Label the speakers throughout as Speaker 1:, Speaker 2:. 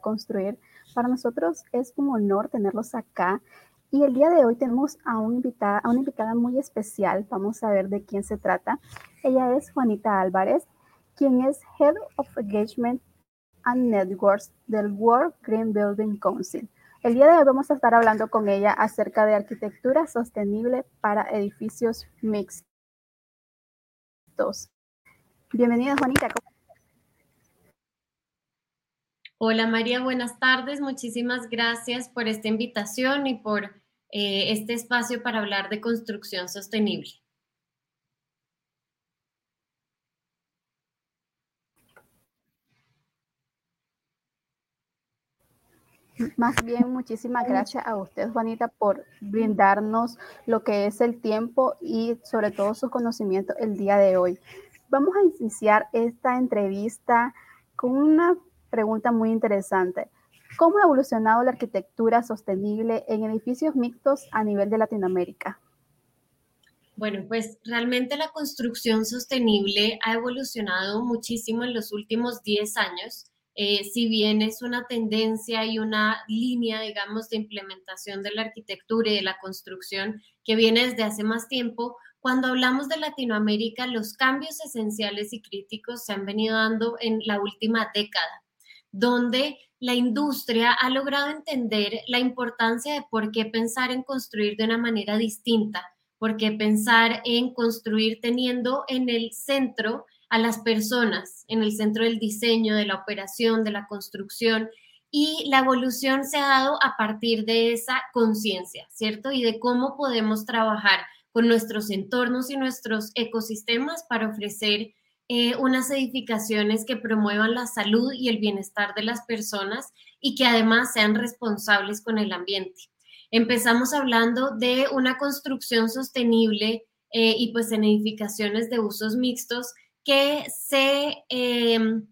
Speaker 1: Construir. Para nosotros es un honor tenerlos acá. Y el día de hoy tenemos a, un invitada, a una invitada muy especial. Vamos a ver de quién se trata. Ella es Juanita Álvarez, quien es Head of Engagement and Networks del World Green Building Council. El día de hoy vamos a estar hablando con ella acerca de arquitectura sostenible para edificios mixtos. Bienvenida, Juanita.
Speaker 2: Hola María, buenas tardes. Muchísimas gracias por esta invitación y por eh, este espacio para hablar de construcción sostenible.
Speaker 1: Más bien, muchísimas gracias a usted, Juanita, por brindarnos lo que es el tiempo y sobre todo sus conocimientos el día de hoy. Vamos a iniciar esta entrevista con una pregunta muy interesante. ¿Cómo ha evolucionado la arquitectura sostenible en edificios mixtos a nivel de Latinoamérica?
Speaker 2: Bueno, pues realmente la construcción sostenible ha evolucionado muchísimo en los últimos 10 años. Eh, si bien es una tendencia y una línea, digamos, de implementación de la arquitectura y de la construcción que viene desde hace más tiempo, cuando hablamos de Latinoamérica, los cambios esenciales y críticos se han venido dando en la última década donde la industria ha logrado entender la importancia de por qué pensar en construir de una manera distinta, por qué pensar en construir teniendo en el centro a las personas, en el centro del diseño, de la operación, de la construcción. Y la evolución se ha dado a partir de esa conciencia, ¿cierto? Y de cómo podemos trabajar con nuestros entornos y nuestros ecosistemas para ofrecer eh, unas edificaciones que promuevan la salud y el bienestar de las personas y que además sean responsables con el ambiente. Empezamos hablando de una construcción sostenible eh, y pues en edificaciones de usos mixtos que se, em,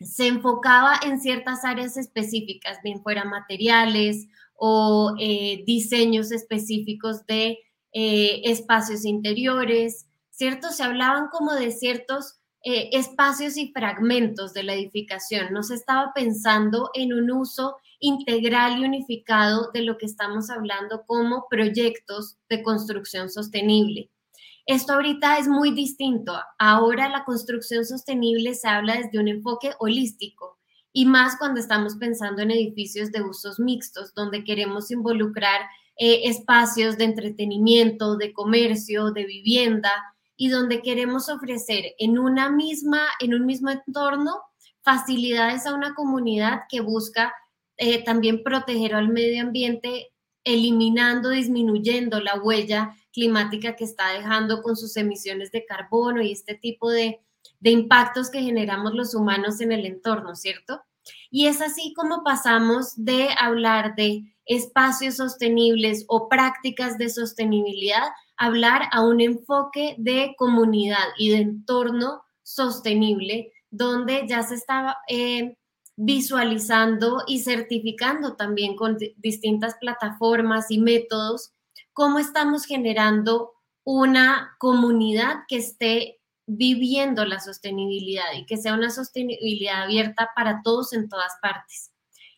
Speaker 2: se enfocaba en ciertas áreas específicas, bien fuera materiales o eh, diseños específicos de espacios interiores, ¿cierto? Se hablaban como de ciertos eh, espacios y fragmentos de la edificación, no se estaba pensando en un uso integral y unificado de lo que estamos hablando como proyectos de construcción sostenible. Esto ahorita es muy distinto. Ahora la construcción sostenible se habla desde un enfoque holístico y más cuando estamos pensando en edificios de usos mixtos, donde queremos involucrar eh, espacios de entretenimiento, de comercio, de vivienda, y donde queremos ofrecer en una misma, en un mismo entorno, facilidades a una comunidad que busca eh, también proteger al medio ambiente, eliminando, disminuyendo la huella climática que está dejando con sus emisiones de carbono y este tipo de, de impactos que generamos los humanos en el entorno, ¿cierto? Y es así como pasamos de hablar de espacios sostenibles o prácticas de sostenibilidad hablar a un enfoque de comunidad y de entorno sostenible, donde ya se estaba eh, visualizando y certificando también con distintas plataformas y métodos cómo estamos generando una comunidad que esté viviendo la sostenibilidad y que sea una sostenibilidad abierta para todos en todas partes.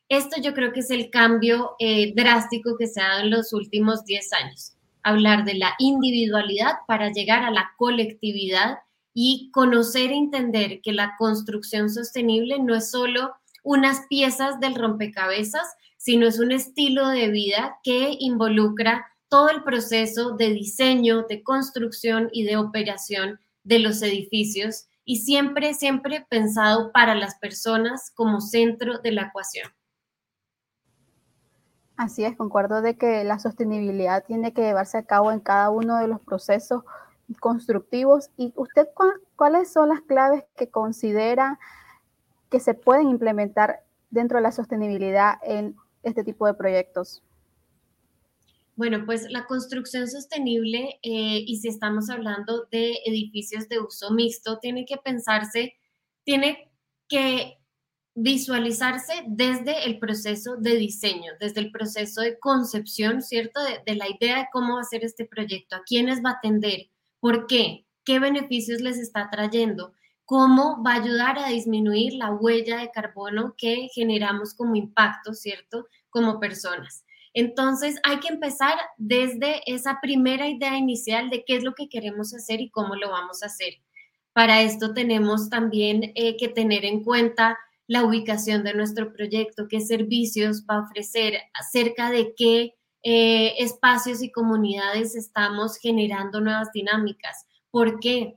Speaker 2: Esto yo creo que es el cambio eh, drástico que se ha dado en los últimos 10 años hablar de la individualidad para llegar a la colectividad y conocer e entender que la construcción sostenible no es solo unas piezas del rompecabezas, sino es un estilo de vida que involucra todo el proceso de diseño, de construcción y de operación de los edificios y siempre, siempre pensado para las personas como centro de la ecuación.
Speaker 1: Así es, concuerdo de que la sostenibilidad tiene que llevarse a cabo en cada uno de los procesos constructivos. ¿Y usted cuáles son las claves que considera que se pueden implementar dentro de la sostenibilidad en este tipo de proyectos?
Speaker 2: Bueno, pues la construcción sostenible, eh, y si estamos hablando de edificios de uso mixto, tiene que pensarse, tiene que visualizarse desde el proceso de diseño, desde el proceso de concepción, ¿cierto? De, la idea de cómo va a ser este proyecto, a quiénes va a atender, por qué, qué beneficios les está trayendo, cómo va a ayudar a disminuir la huella de carbono que generamos como impacto, ¿cierto? Como personas. Entonces hay que empezar desde esa primera idea inicial de qué es lo que queremos hacer y cómo lo vamos a hacer. Para esto tenemos también eh, que tener en cuenta la ubicación de nuestro proyecto, qué servicios va a ofrecer, acerca de qué eh, espacios y comunidades estamos generando nuevas dinámicas. ¿Por qué?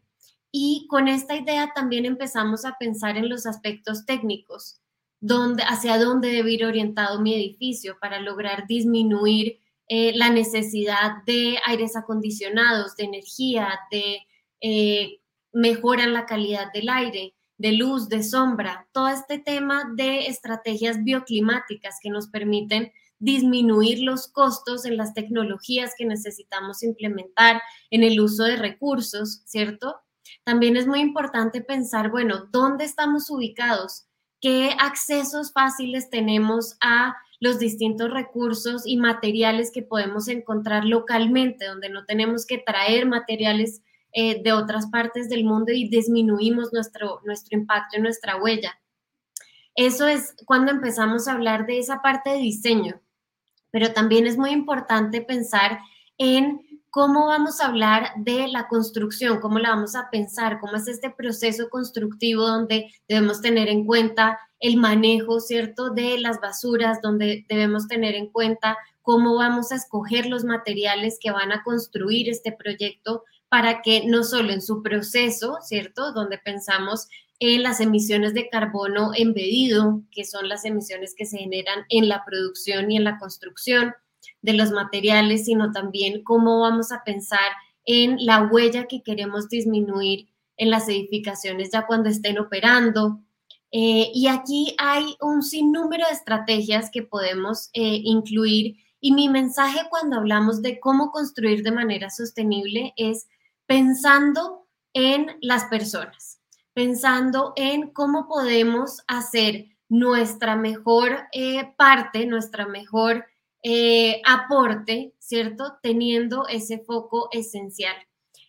Speaker 2: Y con esta idea también empezamos a pensar en los aspectos técnicos, dónde, hacia dónde debe ir orientado mi edificio para lograr disminuir eh, la necesidad de aires acondicionados, de energía, de eh, mejorar la calidad del aire, de luz, de sombra, todo este tema de estrategias bioclimáticas que nos permiten disminuir los costos en las tecnologías que necesitamos implementar, en el uso de recursos, ¿cierto? También es muy importante pensar, bueno, ¿dónde estamos ubicados? ¿Qué accesos fáciles tenemos a los distintos recursos y materiales que podemos encontrar localmente, donde no tenemos que traer materiales eh, de otras partes del mundo y disminuimos nuestro, nuestro impacto y nuestra huella? Eso es cuando empezamos a hablar de esa parte de diseño, pero también es muy importante pensar en ¿cómo vamos a hablar de la construcción? ¿Cómo la vamos a pensar? ¿Cómo es este proceso constructivo donde debemos tener en cuenta el manejo, ¿cierto?, de las basuras, donde debemos tener en cuenta cómo vamos a escoger los materiales que van a construir este proyecto para que no solo en su proceso, ¿cierto?, donde pensamos en las emisiones de carbono embedido, que son las emisiones que se generan en la producción y en la construcción, de los materiales, sino también cómo vamos a pensar en la huella que queremos disminuir en las edificaciones ya cuando estén operando. Eh, y aquí hay un sinnúmero de estrategias que podemos eh, incluir y mi mensaje cuando hablamos de cómo construir de manera sostenible es pensando en las personas, pensando en cómo podemos hacer nuestra mejor eh, parte, nuestra mejor eh, aporte, ¿cierto? Teniendo ese foco esencial.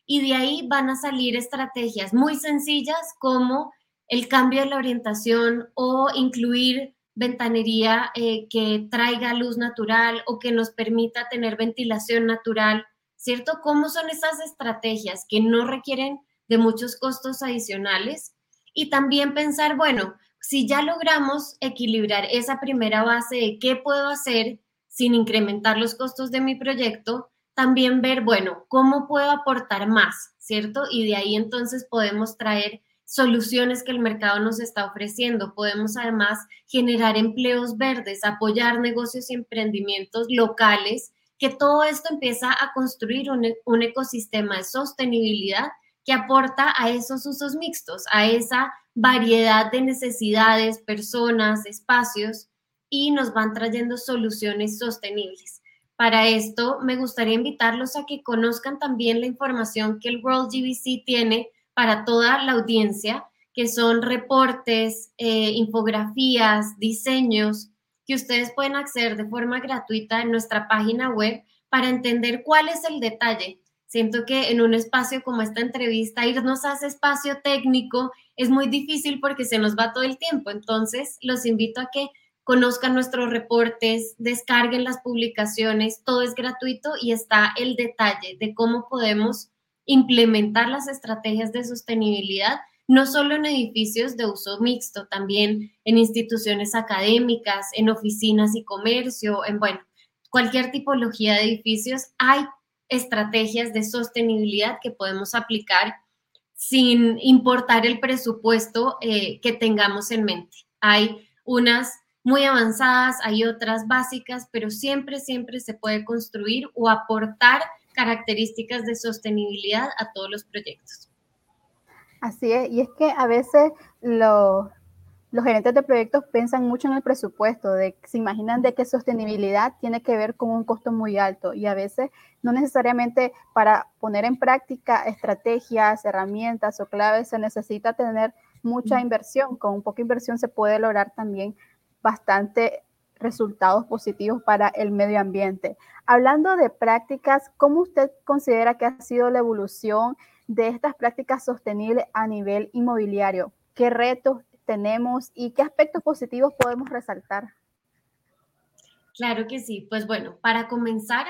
Speaker 2: Y de ahí van a salir estrategias muy sencillas como el cambio de la orientación o incluir ventanería eh, que traiga luz natural o que nos permita tener ventilación natural, ¿cierto? ¿Cómo son esas estrategias que no requieren de muchos costos adicionales? Y también pensar, bueno, si ya logramos equilibrar esa primera base de qué puedo hacer sin incrementar los costos de mi proyecto, también ver, bueno, cómo puedo aportar más, ¿cierto? Y de ahí entonces podemos traer soluciones que el mercado nos está ofreciendo. Podemos además generar empleos verdes, apoyar negocios y emprendimientos locales, que todo esto empieza a construir un, un ecosistema de sostenibilidad que aporta a esos usos mixtos, a esa variedad de necesidades, personas, espacios y nos van trayendo soluciones sostenibles. Para esto, me gustaría invitarlos a que conozcan también la información que el World GBC tiene para toda la audiencia, que son reportes, eh, infografías, diseños que ustedes pueden acceder de forma gratuita en nuestra página web para entender cuál es el detalle. Siento que en un espacio como esta entrevista, irnos a ese espacio técnico es muy difícil porque se nos va todo el tiempo. Entonces, los invito a que conozcan nuestros reportes, descarguen las publicaciones, todo es gratuito y está el detalle de cómo podemos implementar las estrategias de sostenibilidad, no solo en edificios de uso mixto, también en instituciones académicas, en oficinas y comercio, en, bueno, cualquier tipología de edificios, hay estrategias de sostenibilidad que podemos aplicar sin importar el presupuesto eh, que tengamos en mente. Hay unas muy avanzadas, hay otras básicas, pero siempre, siempre se puede construir o aportar características de sostenibilidad a todos los proyectos.
Speaker 1: Así es, y es que a veces los gerentes de proyectos piensan mucho en el presupuesto, de, se imaginan de que sostenibilidad tiene que ver con un costo muy alto y a veces no necesariamente para poner en práctica estrategias, herramientas o claves se necesita tener mucha inversión. Con un poca inversión se puede lograr también bastante resultados positivos para el medio ambiente. Hablando de prácticas, ¿cómo usted considera que ha sido la evolución de estas prácticas sostenibles a nivel inmobiliario. ¿Qué retos tenemos y qué aspectos positivos podemos resaltar?
Speaker 2: Claro que sí. Pues bueno, para comenzar,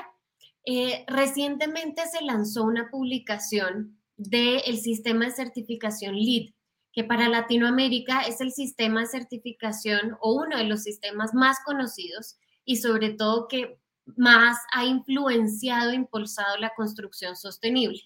Speaker 2: eh, recientemente se lanzó una publicación del sistema de certificación LEED, que para Latinoamérica es el sistema de certificación o uno de los sistemas más conocidos y sobre todo que más ha influenciado e impulsado la construcción sostenible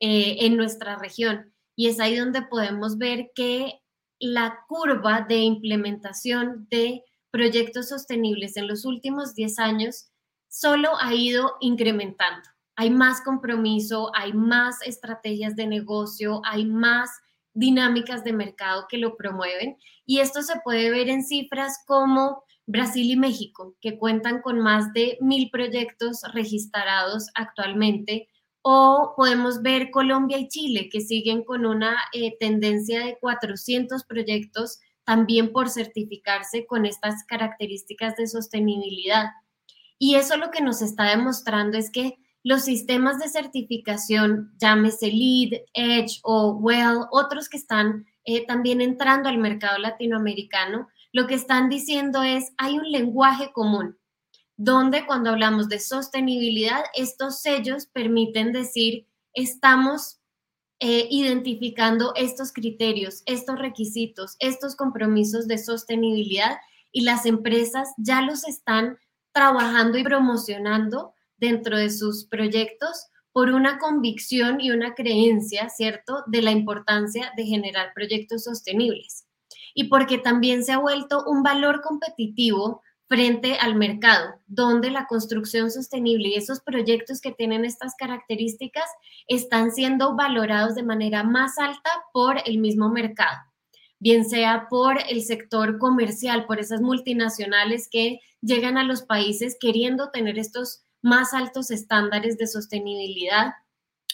Speaker 2: eh, en nuestra región. Y es ahí donde podemos ver que la curva de implementación de proyectos sostenibles en los últimos 10 años solo ha ido incrementando. Hay más compromiso, hay más estrategias de negocio, hay más dinámicas de mercado que lo promueven. Y esto se puede ver en cifras como Brasil y México, que cuentan con más de mil proyectos registrados actualmente. O podemos ver Colombia y Chile, que siguen con una eh, tendencia de 400 proyectos también por certificarse con estas características de sostenibilidad. Y eso lo que nos está demostrando es que los sistemas de certificación, llámese LEED, Edge o WELL, otros que están eh, también entrando al mercado latinoamericano, lo que están diciendo es, hay un lenguaje común, donde cuando hablamos de sostenibilidad, estos sellos permiten decir, estamos eh, identificando estos criterios, estos requisitos, estos compromisos de sostenibilidad y las empresas ya los están trabajando y promocionando dentro de sus proyectos por una convicción y una creencia, ¿cierto?, de la importancia de generar proyectos sostenibles. Y porque también se ha vuelto un valor competitivo frente al mercado, donde la construcción sostenible y esos proyectos que tienen estas características están siendo valorados de manera más alta por el mismo mercado, bien sea por el sector comercial, por esas multinacionales que llegan a los países queriendo tener estos más altos estándares de sostenibilidad,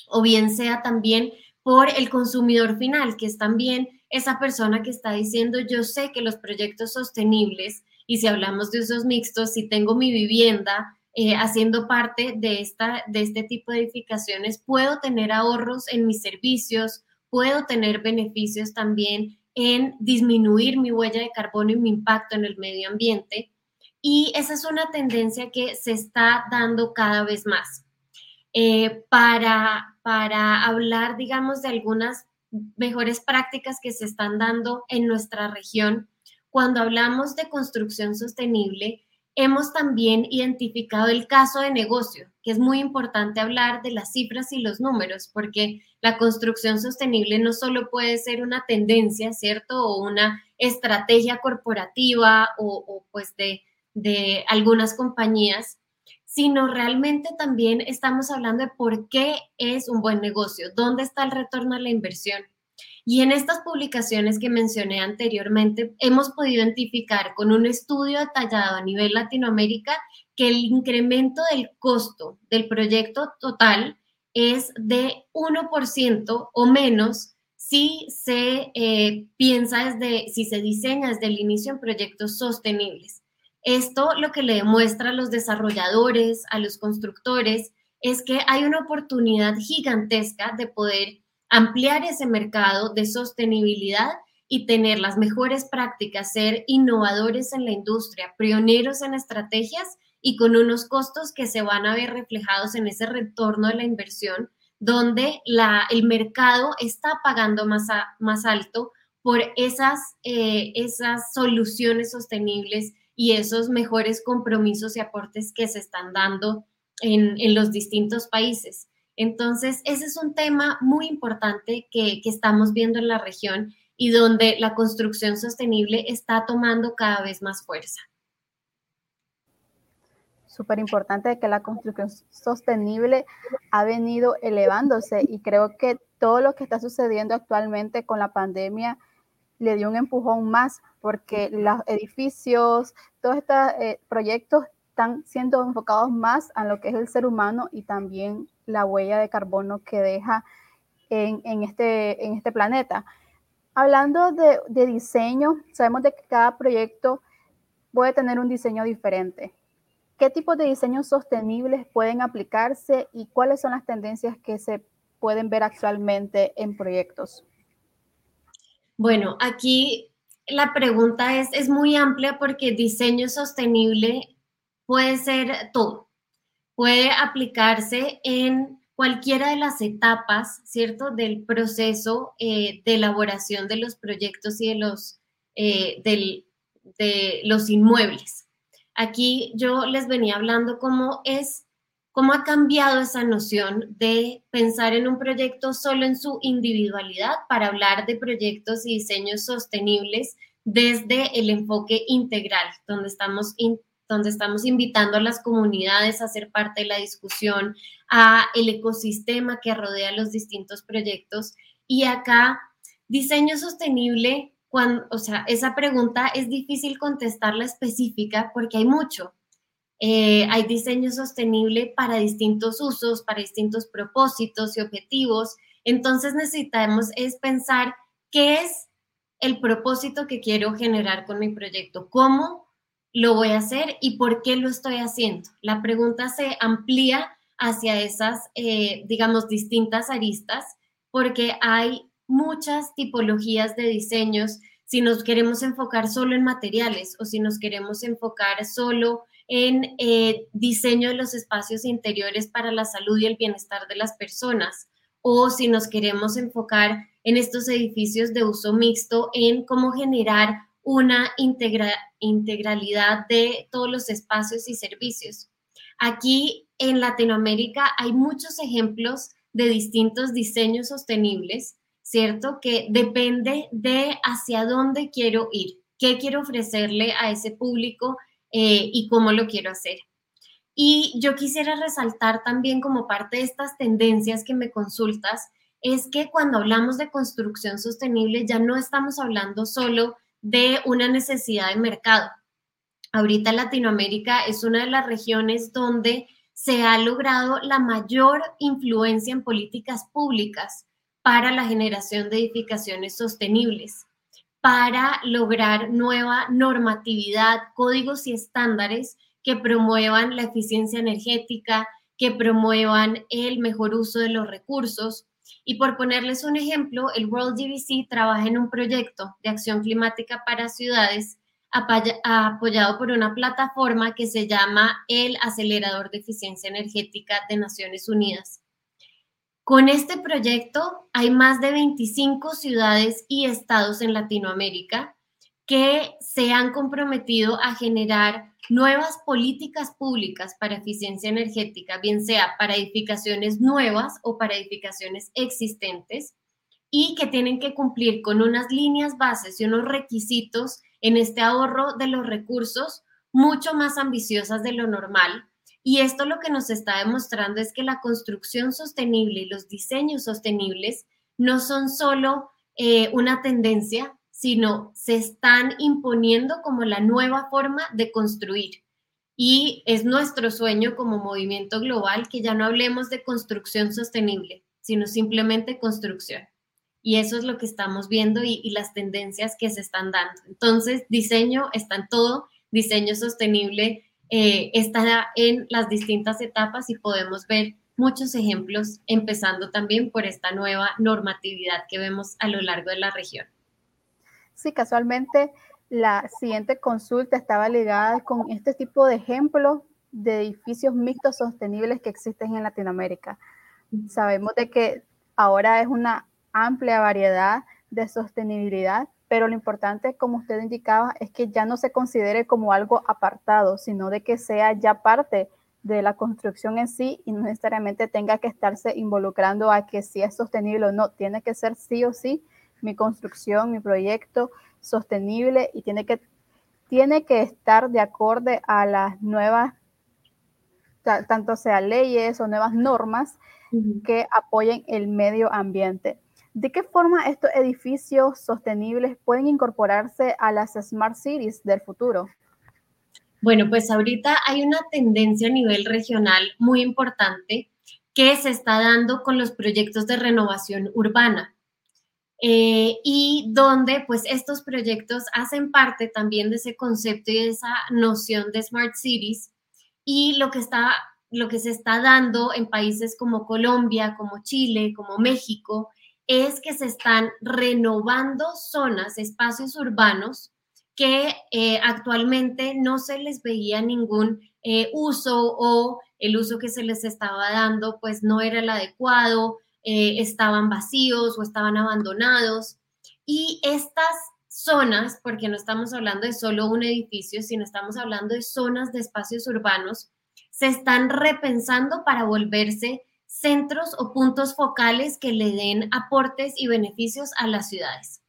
Speaker 2: o bien sea también por el consumidor final, que es también esa persona que está diciendo, yo sé que los proyectos sostenibles y si hablamos de usos mixtos, si tengo mi vivienda eh, haciendo parte de, esta, de este tipo de edificaciones, puedo tener ahorros en mis servicios, puedo tener beneficios también en disminuir mi huella de carbono y mi impacto en el medio ambiente. Y esa es una tendencia que se está dando cada vez más. Eh, para, para hablar, digamos, de algunas mejores prácticas que se están dando en nuestra región, cuando hablamos de construcción sostenible, hemos también identificado el caso de negocio, que es muy importante hablar de las cifras y los números, porque la construcción sostenible no solo puede ser una tendencia, ¿cierto? O una estrategia corporativa o, pues de, de algunas compañías, sino realmente también estamos hablando de por qué es un buen negocio, dónde está el retorno a la inversión. Y en estas publicaciones que mencioné anteriormente, hemos podido identificar con un estudio detallado a nivel Latinoamérica que el incremento del costo del proyecto total es de 1% o menos si se eh, piensa desde, si se diseña desde el inicio en proyectos sostenibles. Esto lo que le demuestra a los desarrolladores, a los constructores, es que hay una oportunidad gigantesca de poder ampliar ese mercado de sostenibilidad y tener las mejores prácticas, ser innovadores en la industria, pioneros en estrategias y con unos costos que se van a ver reflejados en ese retorno de la inversión, donde el mercado está pagando más, más alto por esas, eh, esas soluciones sostenibles y esos mejores compromisos y aportes que se están dando en, en los distintos países. Entonces, ese es un tema muy importante que, estamos viendo en la región y donde la construcción sostenible está tomando cada vez más fuerza.
Speaker 1: Súper importante que la construcción sostenible ha venido elevándose y creo que todo lo que está sucediendo actualmente con la pandemia le dio un empujón más porque los edificios, todos estos eh, proyectos están siendo enfocados más a lo que es el ser humano y también la huella de carbono que deja en, este, en este planeta. Hablando de, de, diseño, sabemos de que cada proyecto puede tener un diseño diferente. ¿Qué tipos de diseños sostenibles pueden aplicarse y cuáles son las tendencias que se pueden ver actualmente en proyectos?
Speaker 2: Bueno, aquí la pregunta es, es muy amplia porque diseño sostenible puede ser todo. Puede aplicarse en cualquiera de las etapas, ¿cierto?, del proceso eh, de elaboración de los proyectos y de los, eh, de los inmuebles. Aquí yo les venía hablando cómo es, cómo ha cambiado esa noción de pensar en un proyecto solo en su individualidad para hablar de proyectos y diseños sostenibles desde el enfoque integral, donde estamos donde estamos invitando a las comunidades a ser parte de la discusión, a el ecosistema que rodea los distintos proyectos. Y acá, diseño sostenible, cuando, o sea, esa pregunta es difícil contestarla específica porque hay mucho. Eh, hay diseño sostenible para distintos usos, para distintos propósitos y objetivos. Entonces necesitamos es pensar qué es el propósito que quiero generar con mi proyecto, cómo lo voy a hacer y por qué lo estoy haciendo. La pregunta se amplía hacia esas, eh, digamos, distintas aristas, porque hay muchas tipologías de diseños. Si nos queremos enfocar solo en materiales o si nos queremos enfocar solo en eh, diseño de los espacios interiores para la salud y el bienestar de las personas, o si nos queremos enfocar en estos edificios de uso mixto, en cómo generar una integralidad de todos los espacios y servicios. Aquí en Latinoamérica hay muchos ejemplos de distintos diseños sostenibles, ¿cierto? Que depende de hacia dónde quiero ir, qué quiero ofrecerle a ese público eh, y cómo lo quiero hacer. Y yo quisiera resaltar también como parte de estas tendencias que me consultas, es que cuando hablamos de construcción sostenible ya no estamos hablando solo de una necesidad de mercado. Ahorita Latinoamérica es una de las regiones donde se ha logrado la mayor influencia en políticas públicas para la generación de edificaciones sostenibles, para lograr nueva normatividad, códigos y estándares que promuevan la eficiencia energética, que promuevan el mejor uso de los recursos, y por ponerles un ejemplo, el World GBC trabaja en un proyecto de acción climática para ciudades apoyado por una plataforma que se llama el Acelerador de Eficiencia Energética de Naciones Unidas. Con este proyecto hay más de 25 ciudades y estados en Latinoamérica que se han comprometido a generar nuevas políticas públicas para eficiencia energética, bien sea para edificaciones nuevas o para edificaciones existentes, y que tienen que cumplir con unas líneas bases y unos requisitos en este ahorro de los recursos mucho más ambiciosas de lo normal. Y esto lo que nos está demostrando es que la construcción sostenible y los diseños sostenibles no son solo eh, una tendencia, sino se están imponiendo como la nueva forma de construir. Y es nuestro sueño como movimiento global que ya no hablemos de construcción sostenible, sino simplemente construcción. Y eso es lo que estamos viendo y, las tendencias que se están dando. Entonces, diseño está en todo, diseño sostenible eh, está en las distintas etapas y podemos ver muchos ejemplos, empezando también por esta nueva normatividad que vemos a lo largo de la región.
Speaker 1: Sí, casualmente la siguiente consulta estaba ligada con este tipo de ejemplos de edificios mixtos sostenibles que existen en Latinoamérica. Sabemos de que ahora es una amplia variedad de sostenibilidad, pero lo importante, como usted indicaba, es que ya no se considere como algo apartado, sino de que sea ya parte de la construcción en sí y no necesariamente tenga que estarse involucrando a que si es sostenible o no, tiene que ser sí o sí mi construcción, mi proyecto sostenible y tiene que, tiene que estar de acorde a las nuevas, tanto sea leyes o nuevas normas que apoyen el medio ambiente. ¿De qué forma estos edificios sostenibles pueden incorporarse a las Smart Cities del futuro?
Speaker 2: Bueno, pues ahorita hay una tendencia a nivel regional muy importante que se está dando con los proyectos de renovación urbana. Eh, y donde pues estos proyectos hacen parte también de ese concepto y de esa noción de Smart Cities. Y lo que está lo que se está dando en países como Colombia, como Chile, como México, es que se están renovando zonas, espacios urbanos que eh, actualmente no se les veía ningún eh, uso o el uso que se les estaba dando pues no era el adecuado, eh, estaban vacíos o estaban abandonados. Y estas zonas, porque no estamos hablando de solo un edificio, sino estamos hablando de zonas de espacios urbanos, se están repensando para volverse centros o puntos focales que le den aportes y beneficios a las ciudades.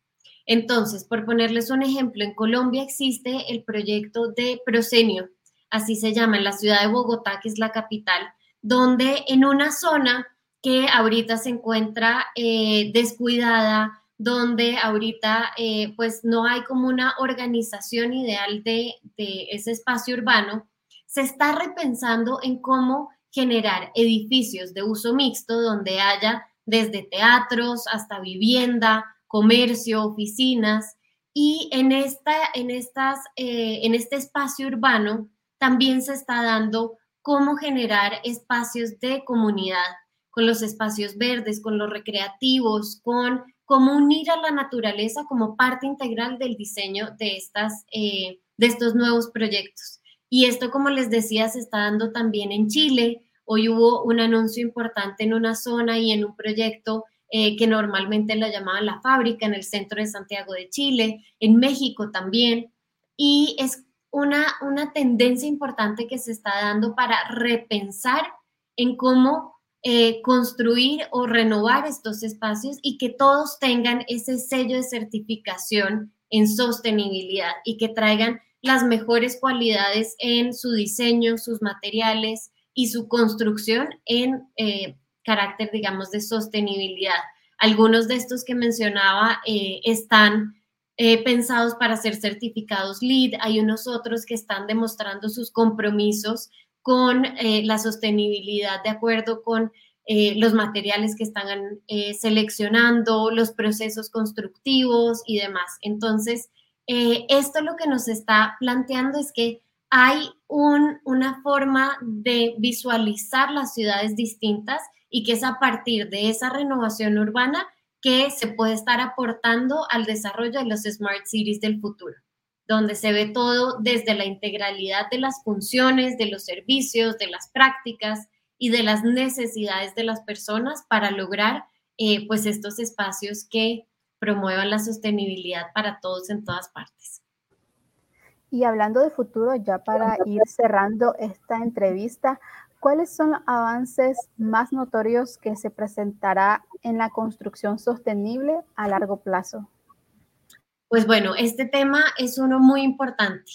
Speaker 2: Entonces, por ponerles un ejemplo, en Colombia existe el proyecto de Prosenio, así se llama, en la ciudad de Bogotá, que es la capital, donde en una zona que ahorita se encuentra eh, descuidada, donde ahorita eh, pues no hay como una organización ideal de, de ese espacio urbano, se está repensando en cómo generar edificios de uso mixto donde haya desde teatros hasta vivienda, comercio, oficinas. Y en, esta, en, estas, eh, en este espacio urbano también se está dando cómo generar espacios de comunidad, con los espacios verdes, con los recreativos, con cómo unir a la naturaleza como parte integral del diseño de, estas, eh, de estos nuevos proyectos. Y esto, como les decía, se está dando también en Chile, Hoy hubo un anuncio importante en una zona y en un proyecto eh, que normalmente la llamaban la fábrica en el centro de Santiago de Chile, en México también. Y es una, una tendencia importante que se está dando para repensar en cómo eh, construir o renovar estos espacios y que todos tengan ese sello de certificación en sostenibilidad y que traigan las mejores cualidades en su diseño, sus materiales, y su construcción en eh, carácter, digamos, de sostenibilidad. Algunos de estos que mencionaba eh, están eh, pensados para ser certificados LEED, hay unos otros que están demostrando sus compromisos con la sostenibilidad de acuerdo con los materiales que están seleccionando, los procesos constructivos y demás. Entonces, esto lo que nos está planteando es que hay una forma de visualizar las ciudades distintas y que es a partir de esa renovación urbana que se puede estar aportando al desarrollo de los smart cities del futuro, donde se ve todo desde la integralidad de las funciones, de los servicios, de las prácticas y de las necesidades de las personas para lograr eh, pues estos espacios que promuevan la sostenibilidad para todos en todas partes.
Speaker 1: Y hablando de futuro, ya para ir cerrando esta entrevista, ¿cuáles son los avances más notorios que se presentará en la construcción sostenible a largo plazo?
Speaker 2: Pues bueno, este tema es uno muy importante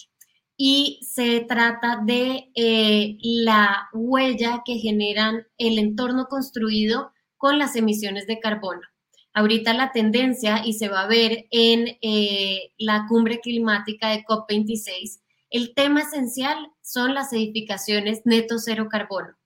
Speaker 2: y se trata de eh, la huella que generan el entorno construido con las emisiones de carbono ahorita la tendencia, y se va a ver en eh, la cumbre climática de COP26, el tema esencial son las edificaciones neto cero carbono.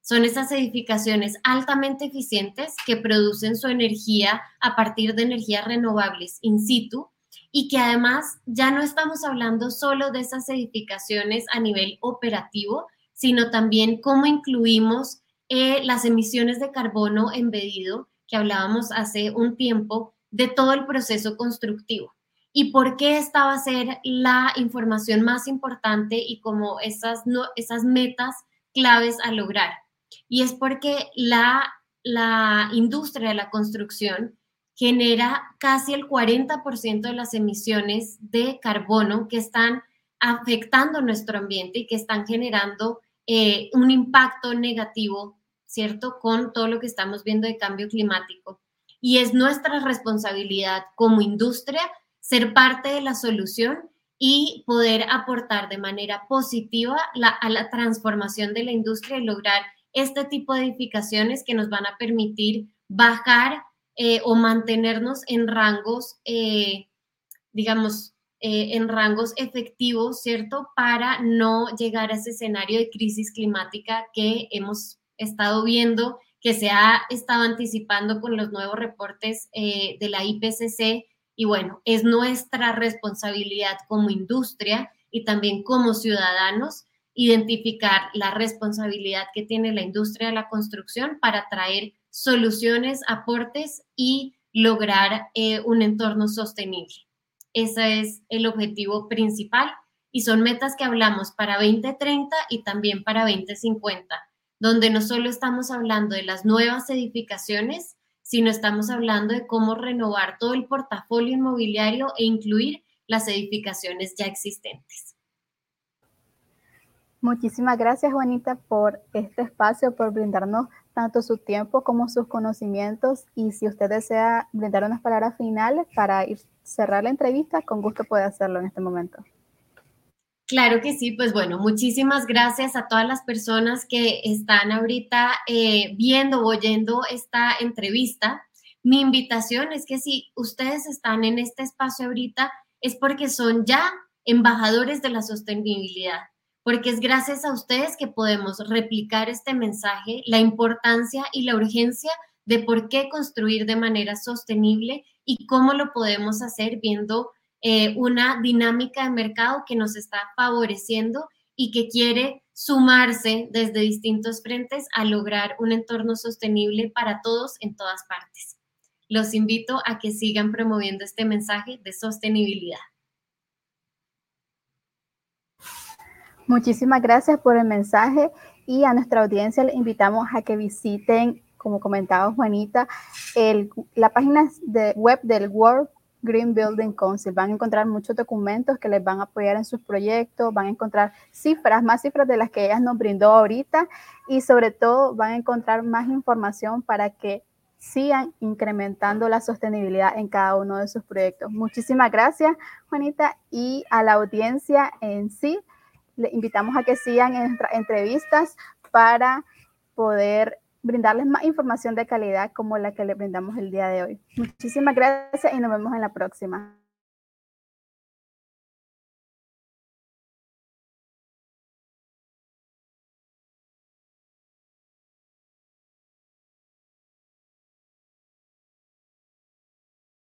Speaker 2: Son esas edificaciones altamente eficientes que producen su energía a partir de energías renovables in situ y que además ya no estamos hablando solo de esas edificaciones a nivel operativo, sino también cómo incluimos eh, las emisiones de carbono embedido que hablábamos hace un tiempo de todo el proceso constructivo y por qué esta va a ser la información más importante y como esas, esas metas claves a lograr. Y es porque la, la industria de la construcción genera casi el 40% de las emisiones de carbono que están afectando nuestro ambiente y que están generando eh, un impacto negativo ¿cierto? Con todo lo que estamos viendo de cambio climático. Y es nuestra responsabilidad como industria ser parte de la solución y poder aportar de manera positiva a la transformación de la industria y lograr este tipo de edificaciones que nos van a permitir bajar eh, o mantenernos en rangos, eh, digamos, eh, en rangos efectivos, ¿cierto? Para no llegar a ese escenario de crisis climática que hemos estado viendo que se ha estado anticipando con los nuevos reportes eh, de la IPCC y bueno, es nuestra responsabilidad como industria y también como ciudadanos identificar la responsabilidad que tiene la industria de la construcción para traer soluciones, aportes y lograr eh, un entorno sostenible. Ese es el objetivo principal y son metas que hablamos para 2030 y también para 2050, donde no solo estamos hablando de las nuevas edificaciones, sino estamos hablando de cómo renovar todo el portafolio inmobiliario e incluir las edificaciones ya existentes.
Speaker 1: Muchísimas gracias, Juanita, por este espacio, por brindarnos tanto su tiempo como sus conocimientos. Y si usted desea brindar unas palabras finales para ir, cerrar la entrevista, con gusto puede hacerlo en este momento.
Speaker 2: Claro que sí, pues bueno, muchísimas gracias a todas las personas que están ahorita eh, viendo o oyendo esta entrevista. Mi invitación es que si ustedes están en este espacio ahorita, es porque son ya embajadores de la sostenibilidad porque es gracias a ustedes que podemos replicar este mensaje, la importancia y la urgencia de por qué construir de manera sostenible y cómo lo podemos hacer viendo eh, una dinámica de mercado que nos está favoreciendo y que quiere sumarse desde distintos frentes a lograr un entorno sostenible para todos en todas partes. Los invito a que sigan promoviendo este mensaje de sostenibilidad.
Speaker 1: Muchísimas gracias por el mensaje y a nuestra audiencia le invitamos a que visiten, como comentaba Juanita, la página de web del World Green Building Council. Van a encontrar muchos documentos que les van a apoyar en sus proyectos, van a encontrar cifras, más cifras de las que ella nos brindó ahorita y sobre todo van a encontrar más información para que sigan incrementando la sostenibilidad en cada uno de sus proyectos. Muchísimas gracias, Juanita, y a la audiencia en sí le invitamos a que sigan nuestras entrevistas para poder brindarles más información de calidad como la que le brindamos el día de hoy. Muchísimas gracias y nos vemos en la próxima.